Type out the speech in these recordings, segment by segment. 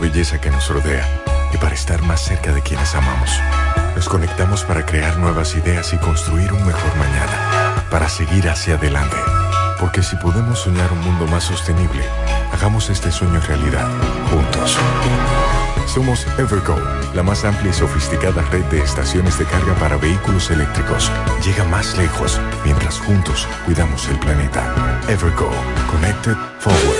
Belleza que nos rodea y para estar más cerca de quienes amamos. Nos conectamos para crear nuevas ideas y construir un mejor mañana, para seguir hacia adelante. Porque si podemos soñar un mundo más sostenible, hagamos este sueño realidad, juntos. Somos Evergo, la más amplia y sofisticada red de estaciones de carga para vehículos eléctricos. Llega más lejos mientras juntos cuidamos el planeta. Evergo, Connected Forward.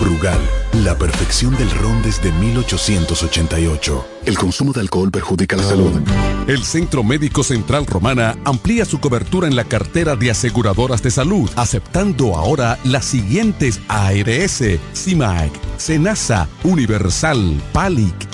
Brugal, la perfección del ron desde 1888. El consumo de alcohol perjudica la salud. El Centro Médico Central Romana amplía su cobertura en la cartera de aseguradoras de salud, aceptando ahora las siguientes ARS, CIMAC, SENASA, Universal, PALIC,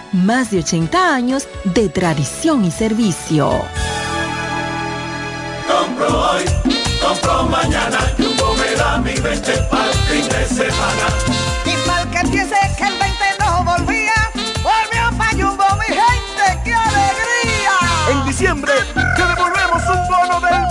más de 80 años de tradición y servicio. Compro hoy, compro mañana, Jumbo me da mi 20 para fin de semana. Y mal que piense que el 20 no volvía, volvió pa' Jumbo mi gente, ¡qué alegría! En diciembre te devolvemos un bono del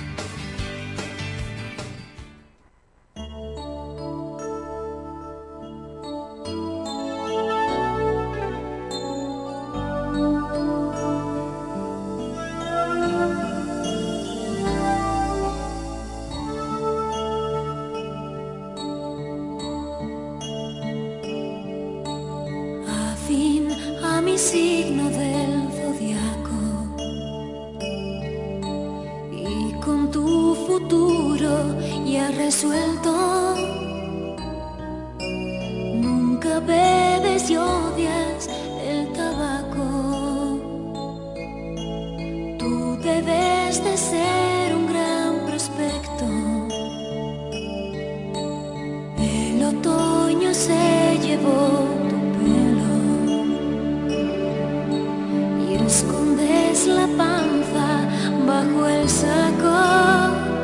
Escondes la panza bajo el saco.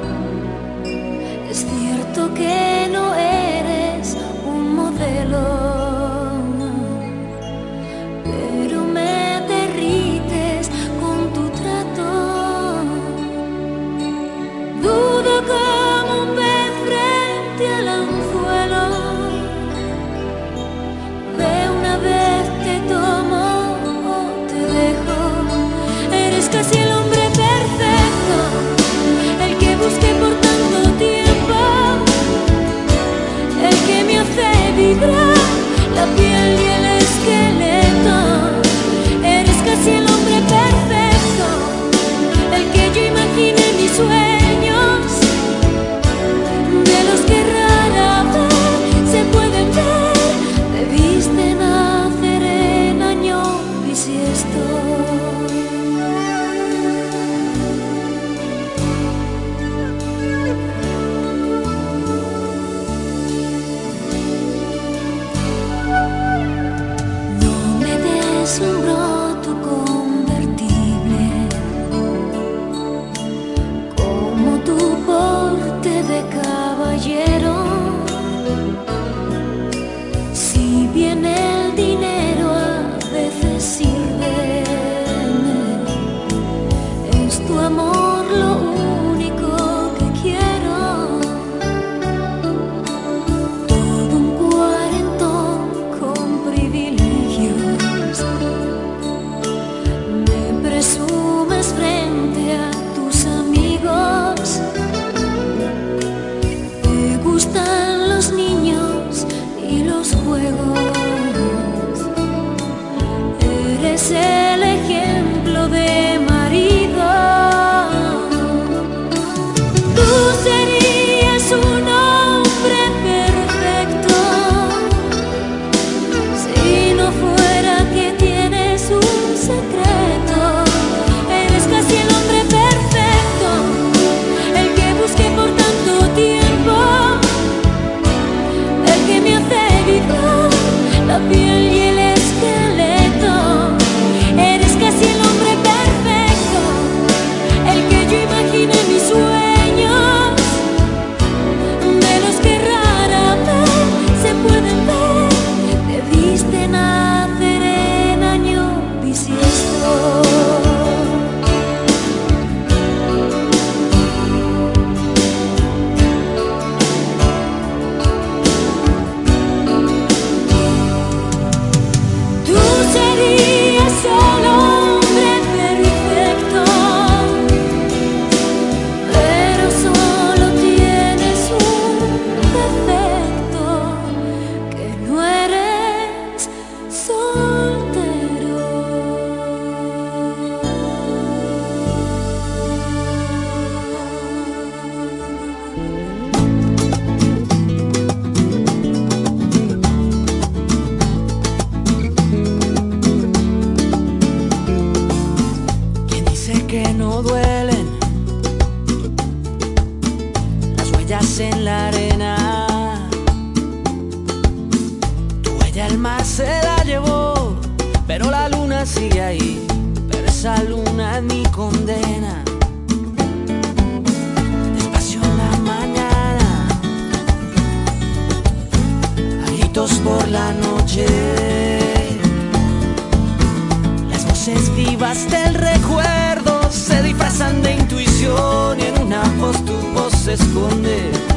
tu voz se esconde.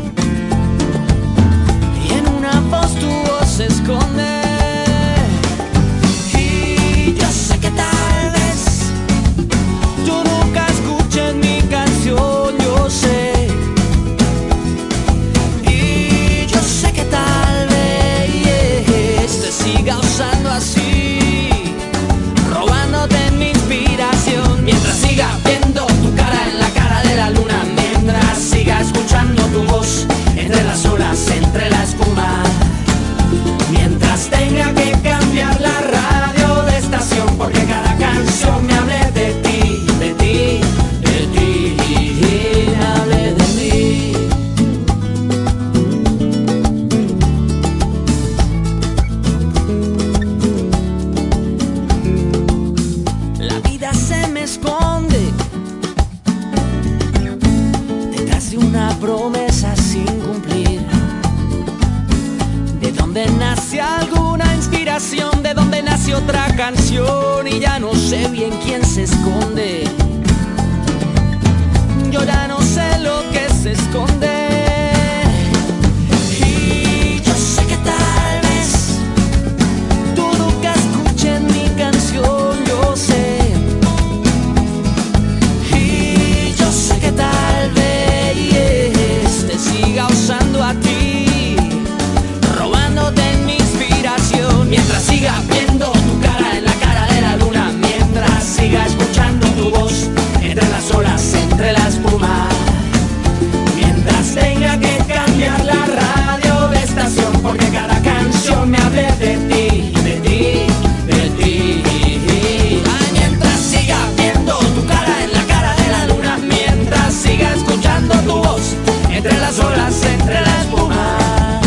entre las olas, entre la espuma.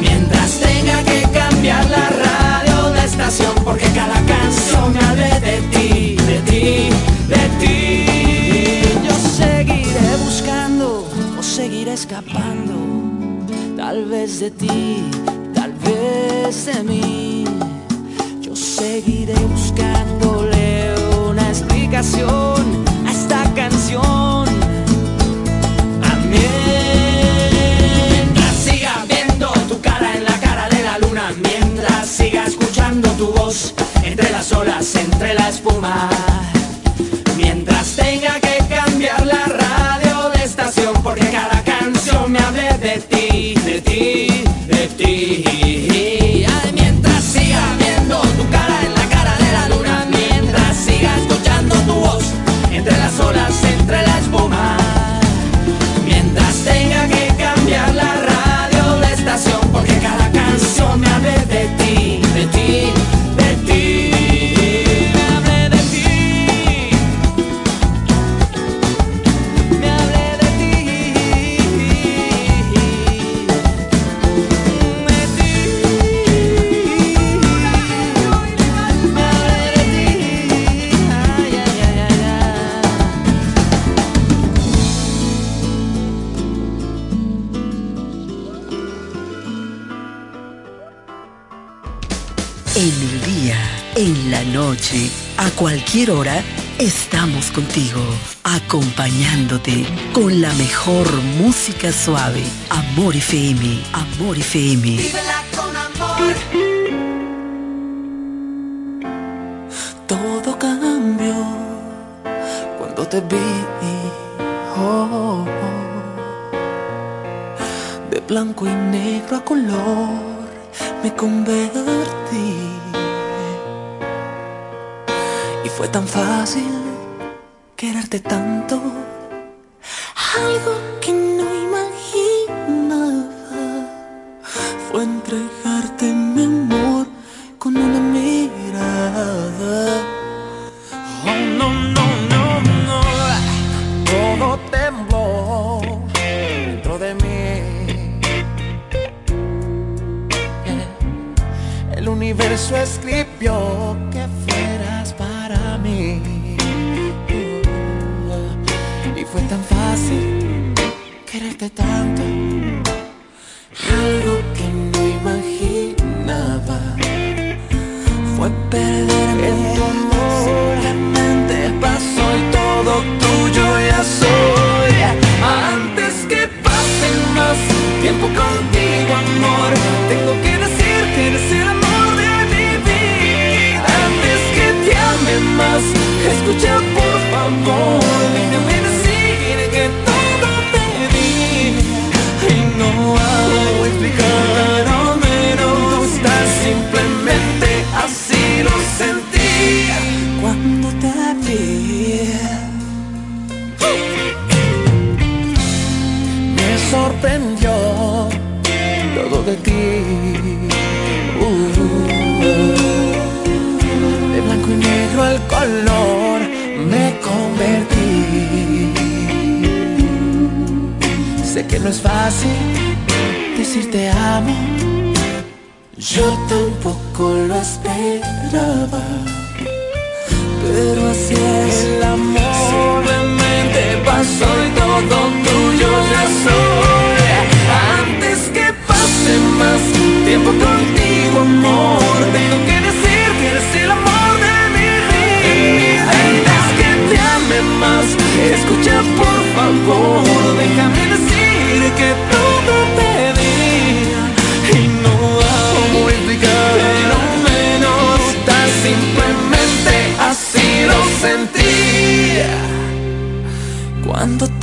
Mientras tenga que cambiar la radio de estación, porque cada canción hable de ti, de ti, de ti. Yo seguiré buscando o seguiré escapando, tal vez de ti, tal vez de mí. Yo seguiré buscándole una explicación a esta canción entre las olas, entre la espuma. Mientras tenga que cambiar la cualquier hora, estamos contigo, acompañándote con la mejor música suave. Amor y FM, Amor FM. Vívela con amor. Todo cambió cuando te vi. Oh, de blanco y negro a color me convertí y fue tan fácil quererte tanto. Algo que no imaginaba fue entregarte mi amor con una mirada. Oh, no, no, no, no. Todo tembló dentro de mí. El universo escribió tan fácil quererte tanto. Algo que no imaginaba fue perderme en tu amor. Simplemente pasó y todo tuyo ya soy. Antes que pase más tiempo contigo, amor, tengo que decir que eres el amor de mi vida. Antes que te ame más, escucha por favor, Sé que no es fácil decir te amo. Yo tampoco lo esperaba. Pero así es el amor. Simplemente pasó y todo tuyo ya soy. Antes que pase más tiempo contigo, amor, tengo que decir que eres el amor de mi vida. Antes que te ame más, escucha por favor, cuando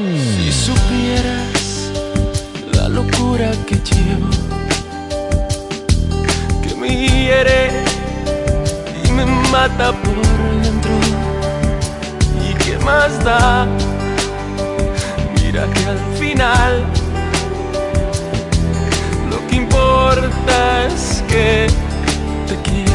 Si supieras la locura que llevo, que me hiere y me mata por dentro, y qué más da, mira que al final lo que importa es que te quiero.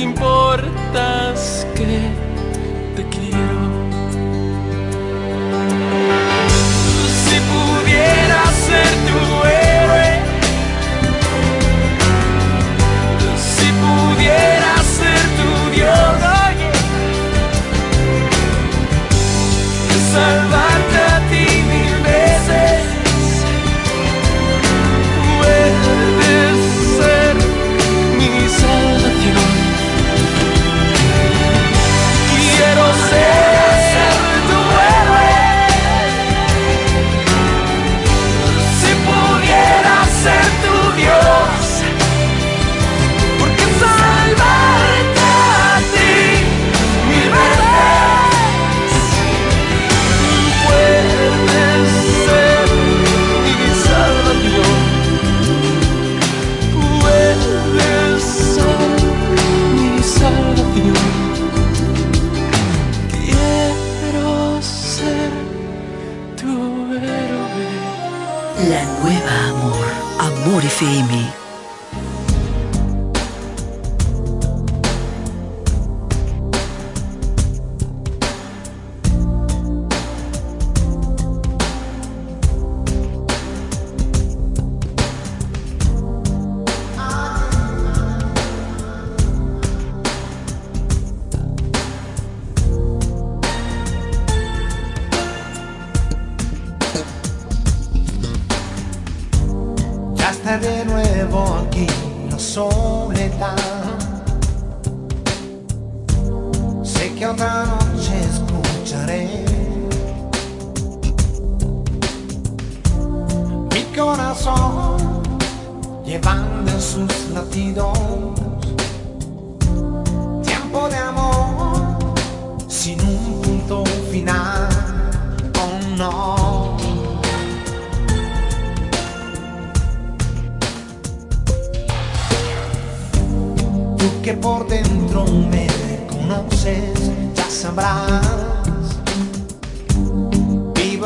Que importa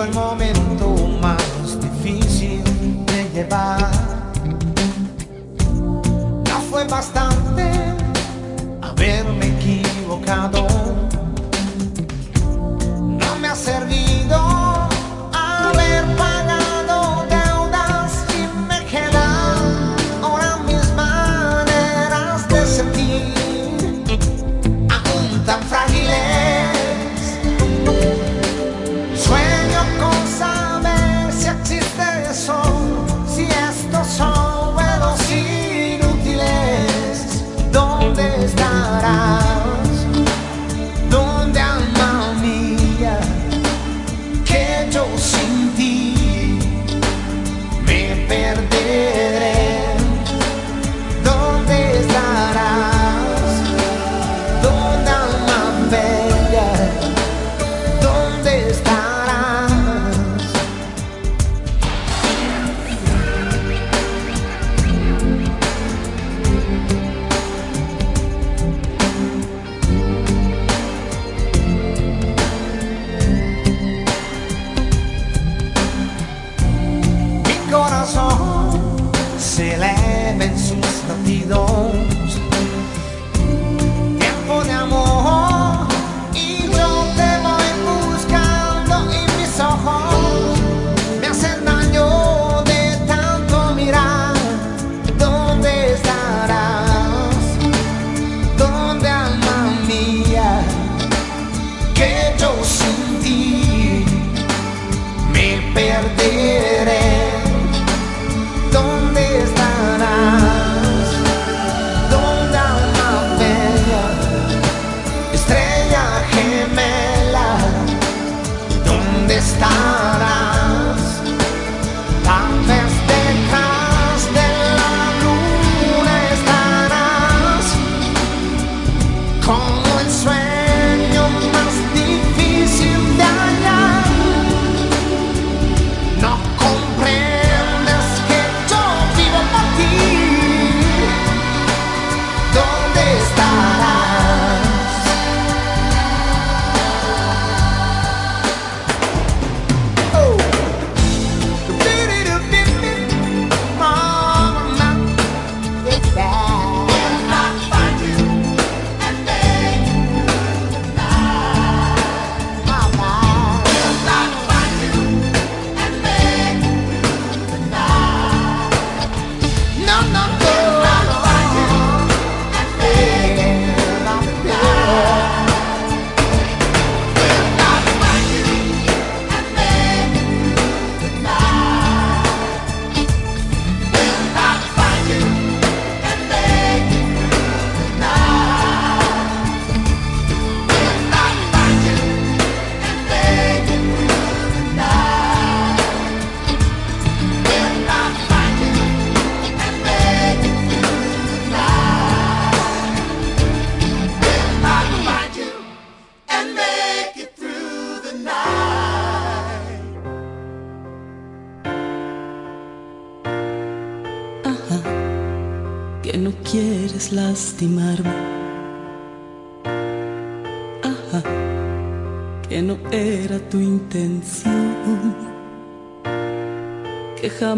el momento más difícil de llevar.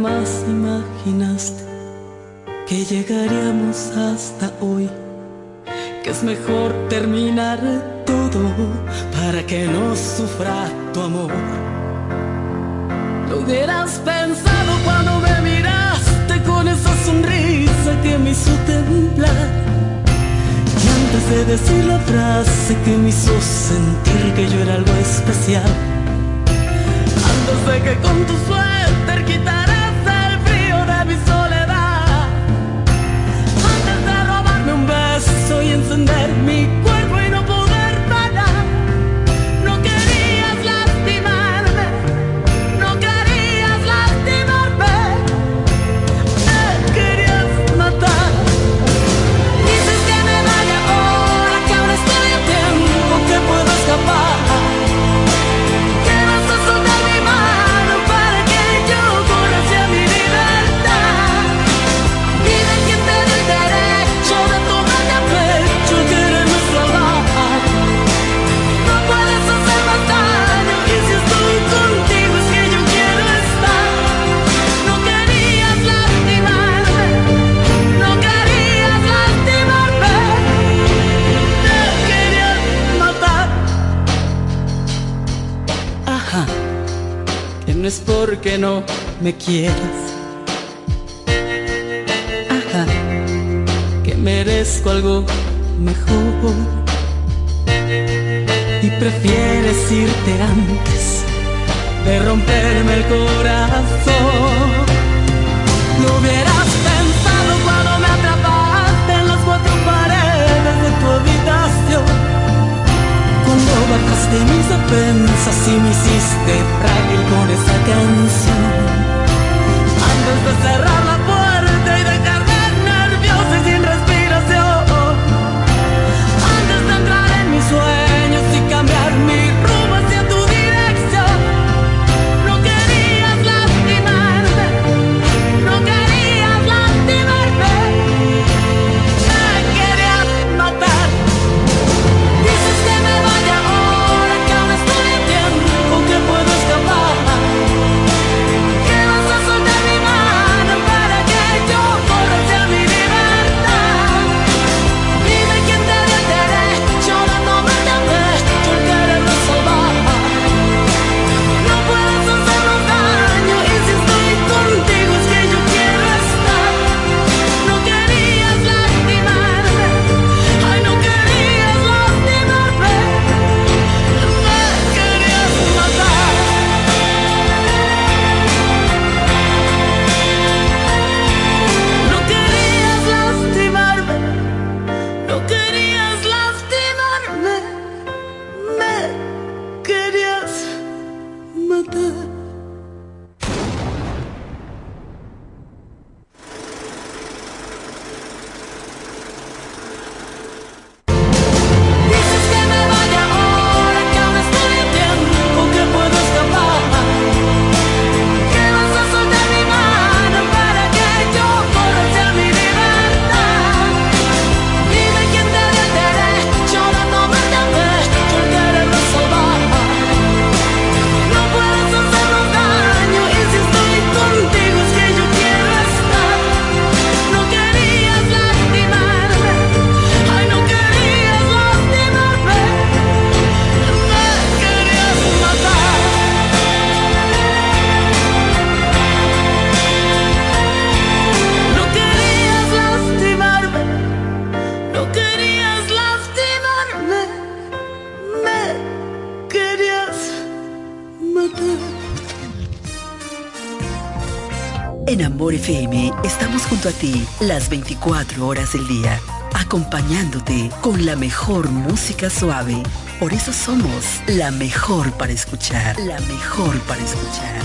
jamás imaginaste que llegaríamos hasta hoy, que es mejor terminar todo para que no sufra tu amor. Lo hubieras pensado cuando me miraste con esa sonrisa que me hizo temblar. Y antes de decir la frase que me hizo sentir que yo era algo especial. Antes de que con tu suerte quitarás porque no me quieres. Ajá, que merezco algo mejor. Y prefieres irte antes de romperme el corazón. No hubieras cuando bajaste mis defensas y me hiciste frágil con esa canción. Antes de cerrar la a ti las 24 horas del día, acompañándote con la mejor música suave. Por eso somos la mejor para escuchar, la mejor para escuchar.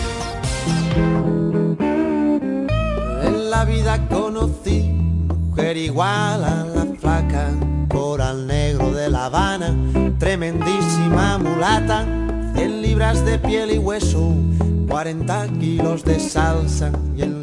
En la vida conocí mujer igual a la flaca, coral negro de La Habana, tremendísima mulata, 100 libras de piel y hueso, 40 kilos de salsa y el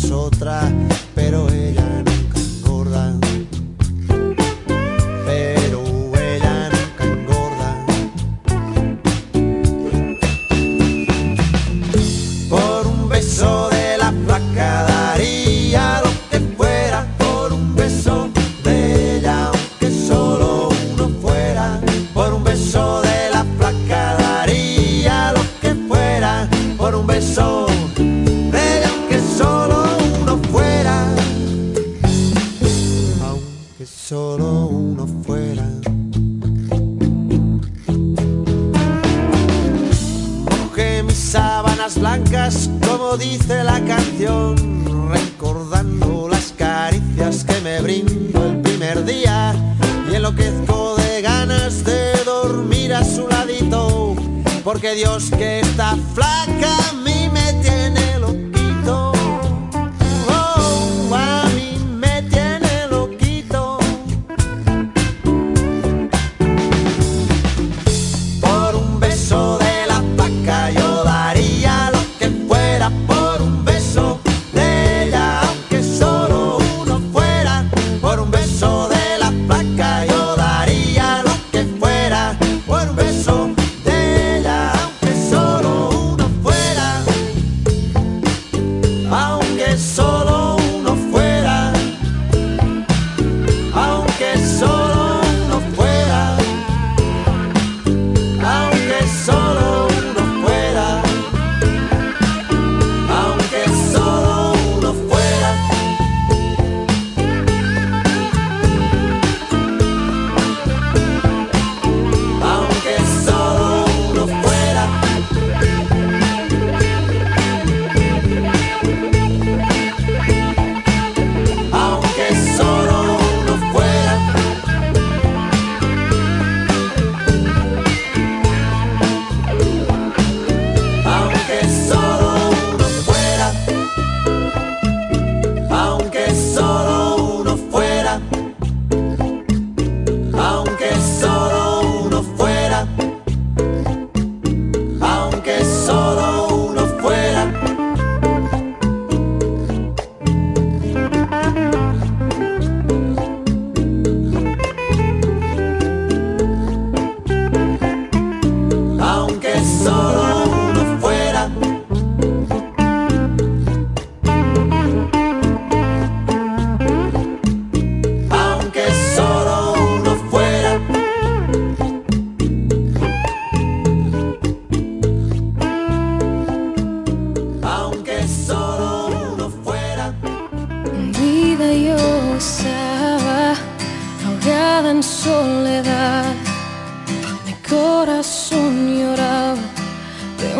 tras otra, pero ella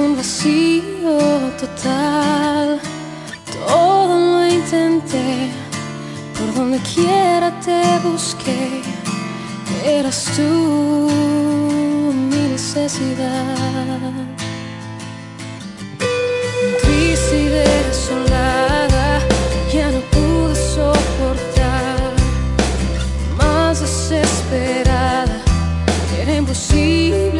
un vacío total. Todo lo intenté, por donde quiera te busqué, eras tú mi necesidad. Triste y desolada, ya no pude soportar, más desesperada, era imposible.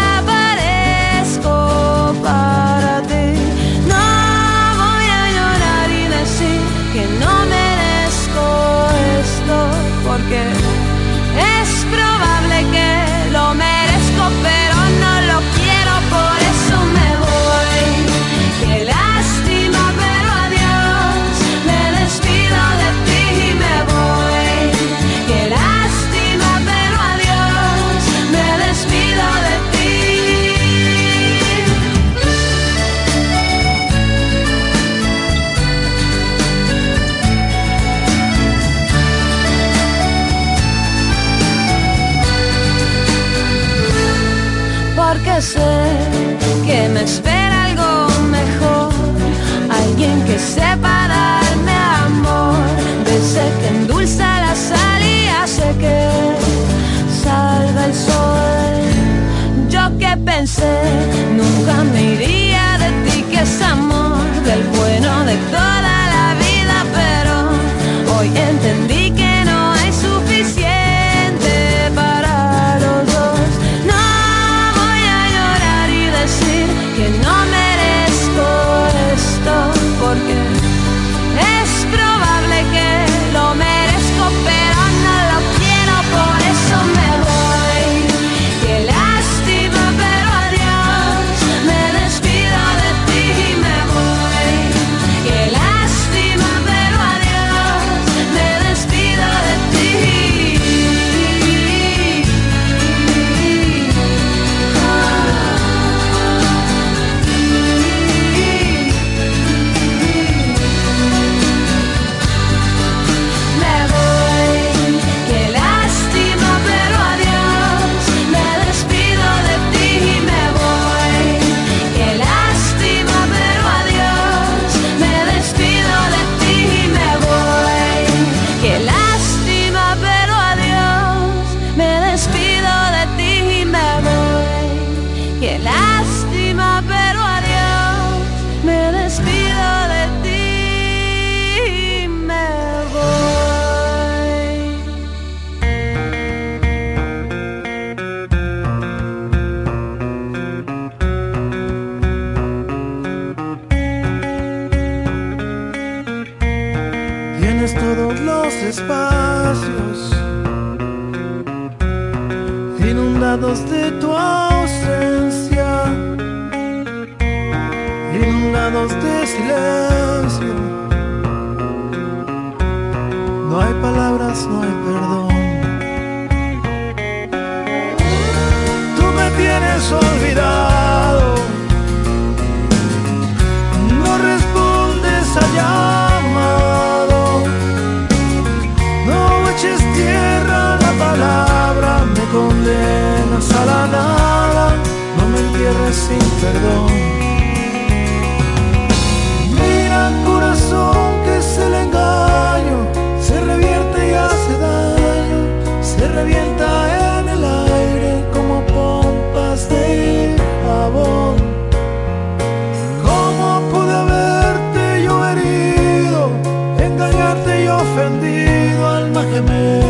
get nunca me iría de ti, que es amor del bueno de todo Óyeme.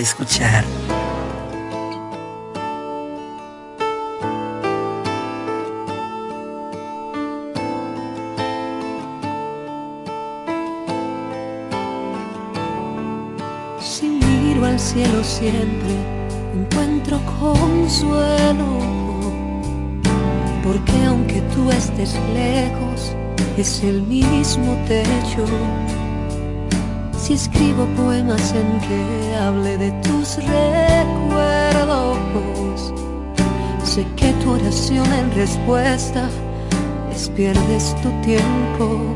Escuchar. Oración en respuesta veces pierdes tu tiempo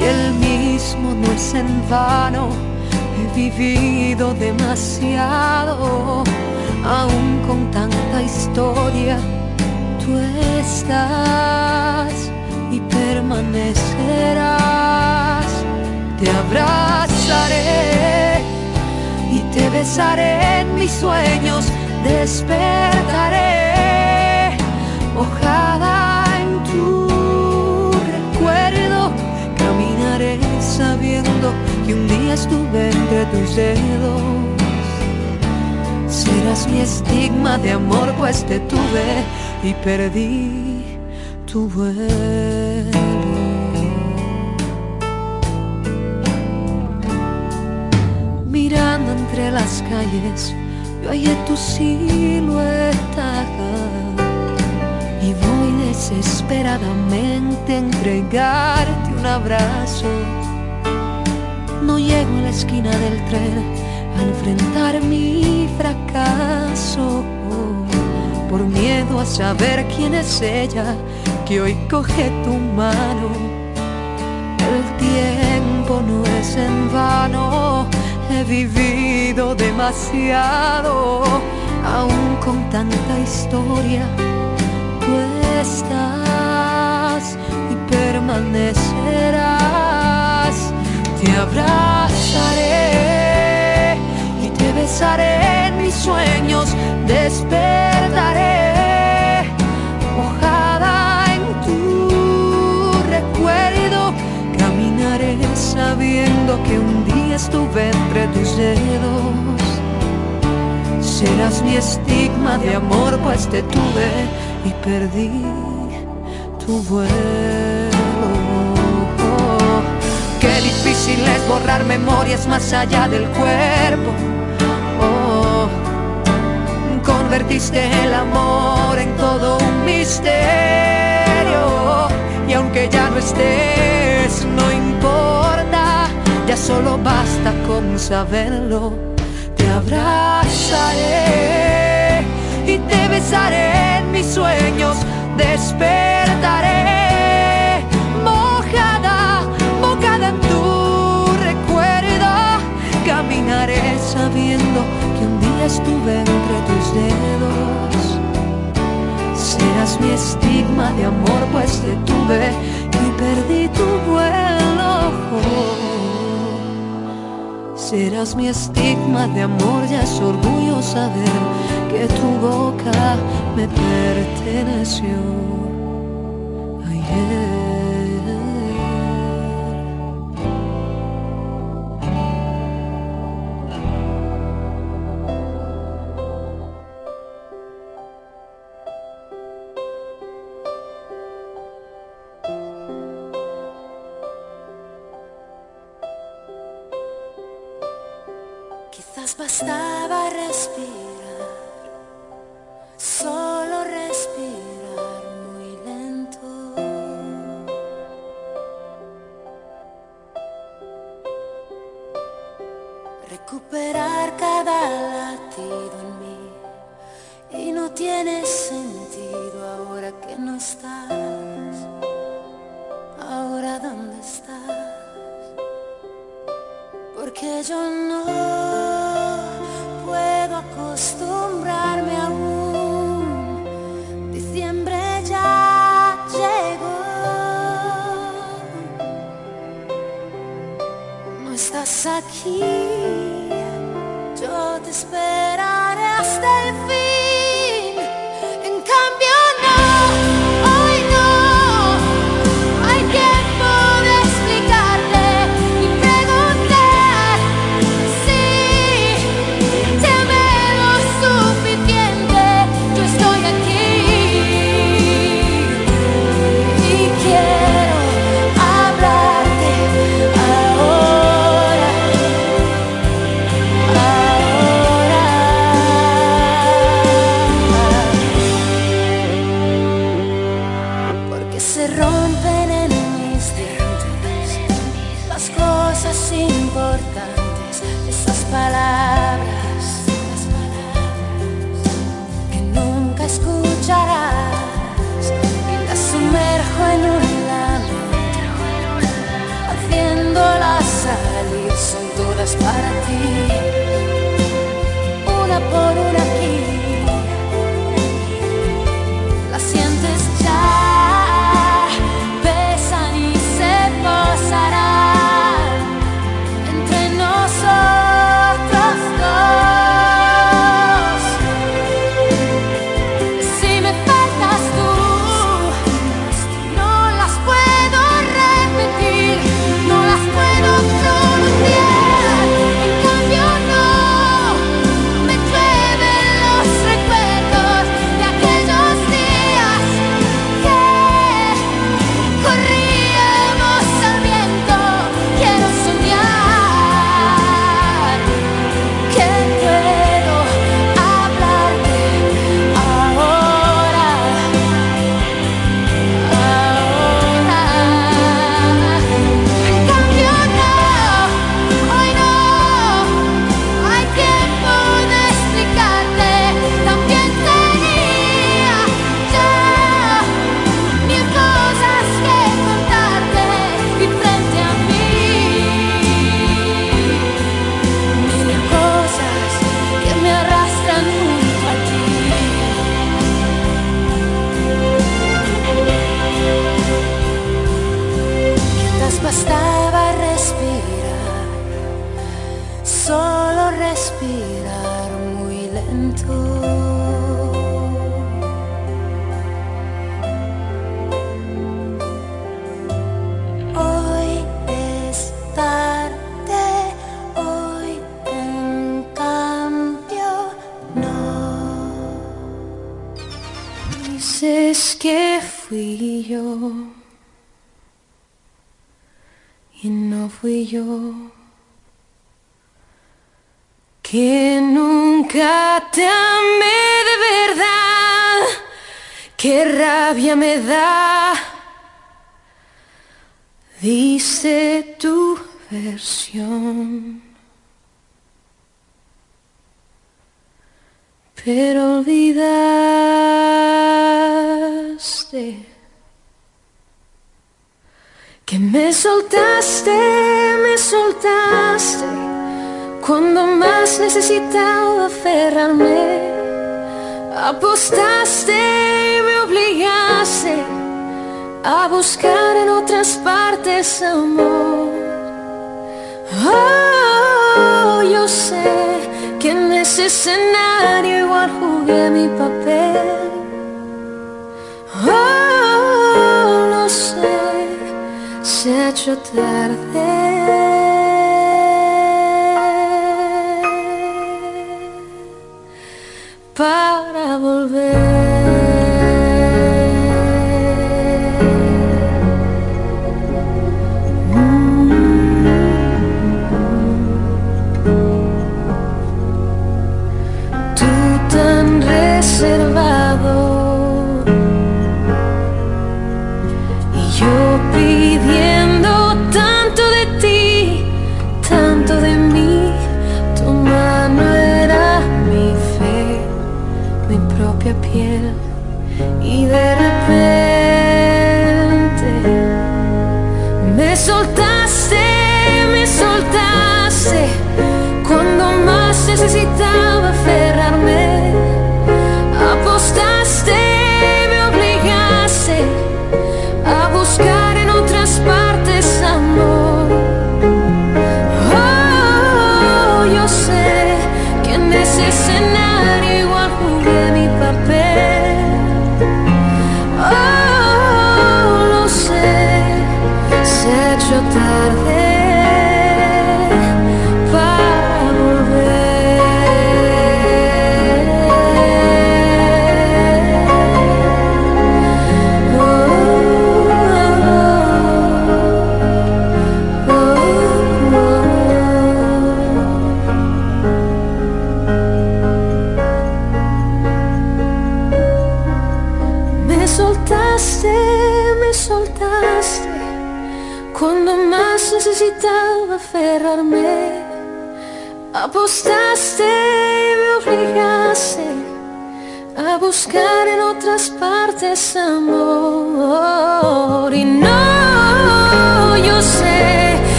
y el mismo no es en vano. He vivido demasiado, aún con tanta historia. Tú estás y permanecerás. Te abrazaré y te besaré en mis sueños. Despertaré mojada en tu recuerdo. Caminaré sabiendo que un día estuve entre tus dedos. Serás mi estigma de amor, pues te tuve y perdí tu vuelo. Mirando entre las calles, yo hallé tu silueta y voy desesperadamente a entregarte un abrazo. No llego a la esquina del tren a enfrentar mi fracaso por miedo a saber quién es ella que hoy coge tu mano. El tiempo no es en vano, he vivido demasiado, aún con tanta historia. Permanecerás, te abrazaré y te besaré en mis sueños, despertaré mojada en tu recuerdo, caminaré sabiendo que un día estuve entre tus dedos. Serás mi estigma de amor, pues te tuve y perdí tu vuelo. Difícil es borrar memorias más allá del cuerpo. Oh, convertiste el amor en todo un misterio. Y aunque ya no estés, no importa, ya solo basta con saberlo. Te abrazaré y te besaré en mis sueños, despertaré estuve entre tus dedos. Serás mi estigma de amor, pues te tuve y perdí tu vuelo. Serás mi estigma de amor, ya es orgullo saber que tu boca me perteneció. Ayer. Estás aquí, yo te esperaré pero olvidaste que me soltaste, me soltaste cuando más necesitaba aferrarme. Apostaste y me obligaste a buscar en otras partes amor. Oh, yo sé ese escenario igual jugué mi papel. Oh, lo sé, se ha hecho tarde. para volver.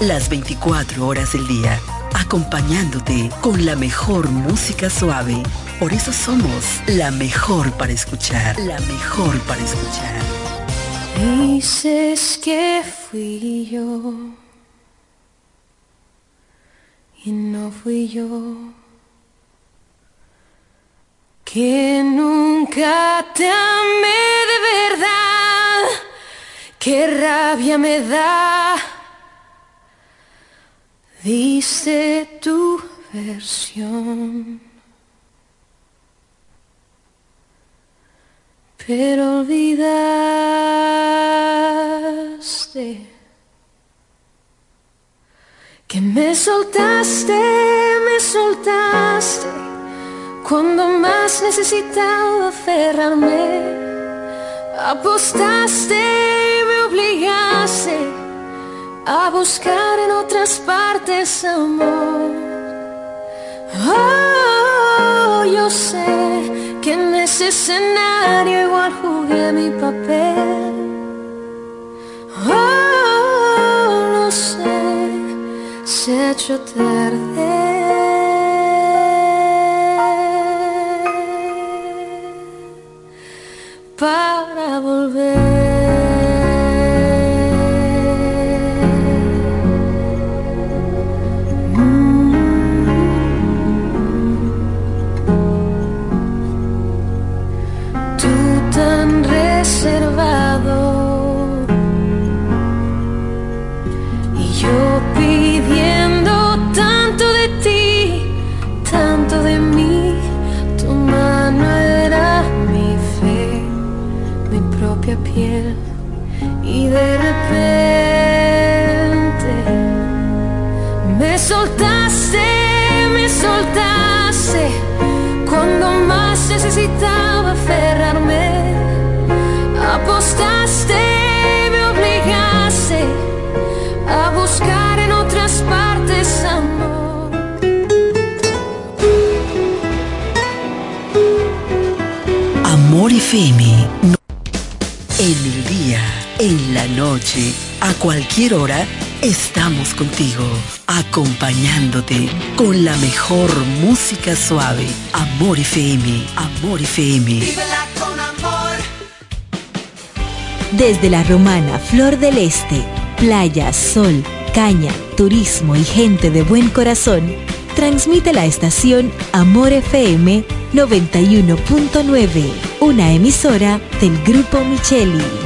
Las 24 horas del día, acompañándote con la mejor música suave. Por eso somos la mejor para escuchar, la mejor para escuchar. Dices que fui yo y no fui yo. Que nunca te amé de verdad, qué rabia me da. Dice tu versión. Pero olvidaste que me soltaste, me soltaste cuando más necesitaba aferrarme. Apostaste y me obligaste a buscar en otras partes amor. Oh, yo sé que en ese escenario igual jugué mi papel. Oh, lo sé, se ha hecho tarde para volver. Contigo, acompañándote con la mejor música suave. Amor FM, Amor FM. con amor. Desde la romana Flor del Este, playa, sol, caña, turismo y gente de buen corazón, transmite la estación Amor FM 91.9, una emisora del Grupo Micheli.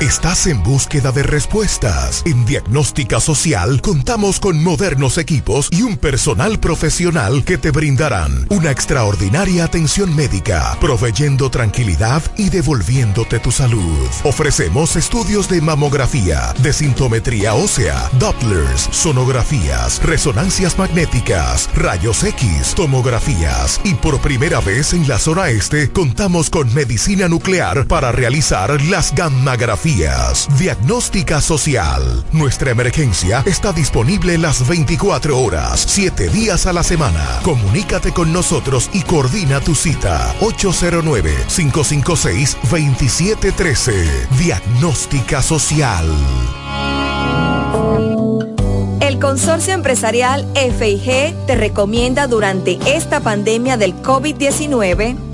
¿Estás en búsqueda de respuestas? En Diagnóstica Social contamos con modernos equipos y un personal profesional que te brindarán una extraordinaria atención médica, proveyendo tranquilidad y devolviéndote tu salud. Ofrecemos estudios de mamografía, de sintometría ósea, Dopplers, sonografías, resonancias magnéticas, rayos X, tomografías y por primera vez en la zona este contamos con medicina nuclear para realizar las Diagnóstica social. Nuestra emergencia está disponible las 24 horas, 7 días a la semana. Comunícate con nosotros y coordina tu cita. 809-556-2713. Diagnóstica social. El Consorcio Empresarial FIG te recomienda durante esta pandemia del COVID-19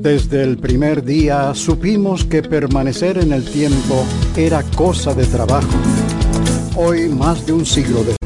Desde el primer día supimos que permanecer en el tiempo era cosa de trabajo. Hoy, más de un siglo de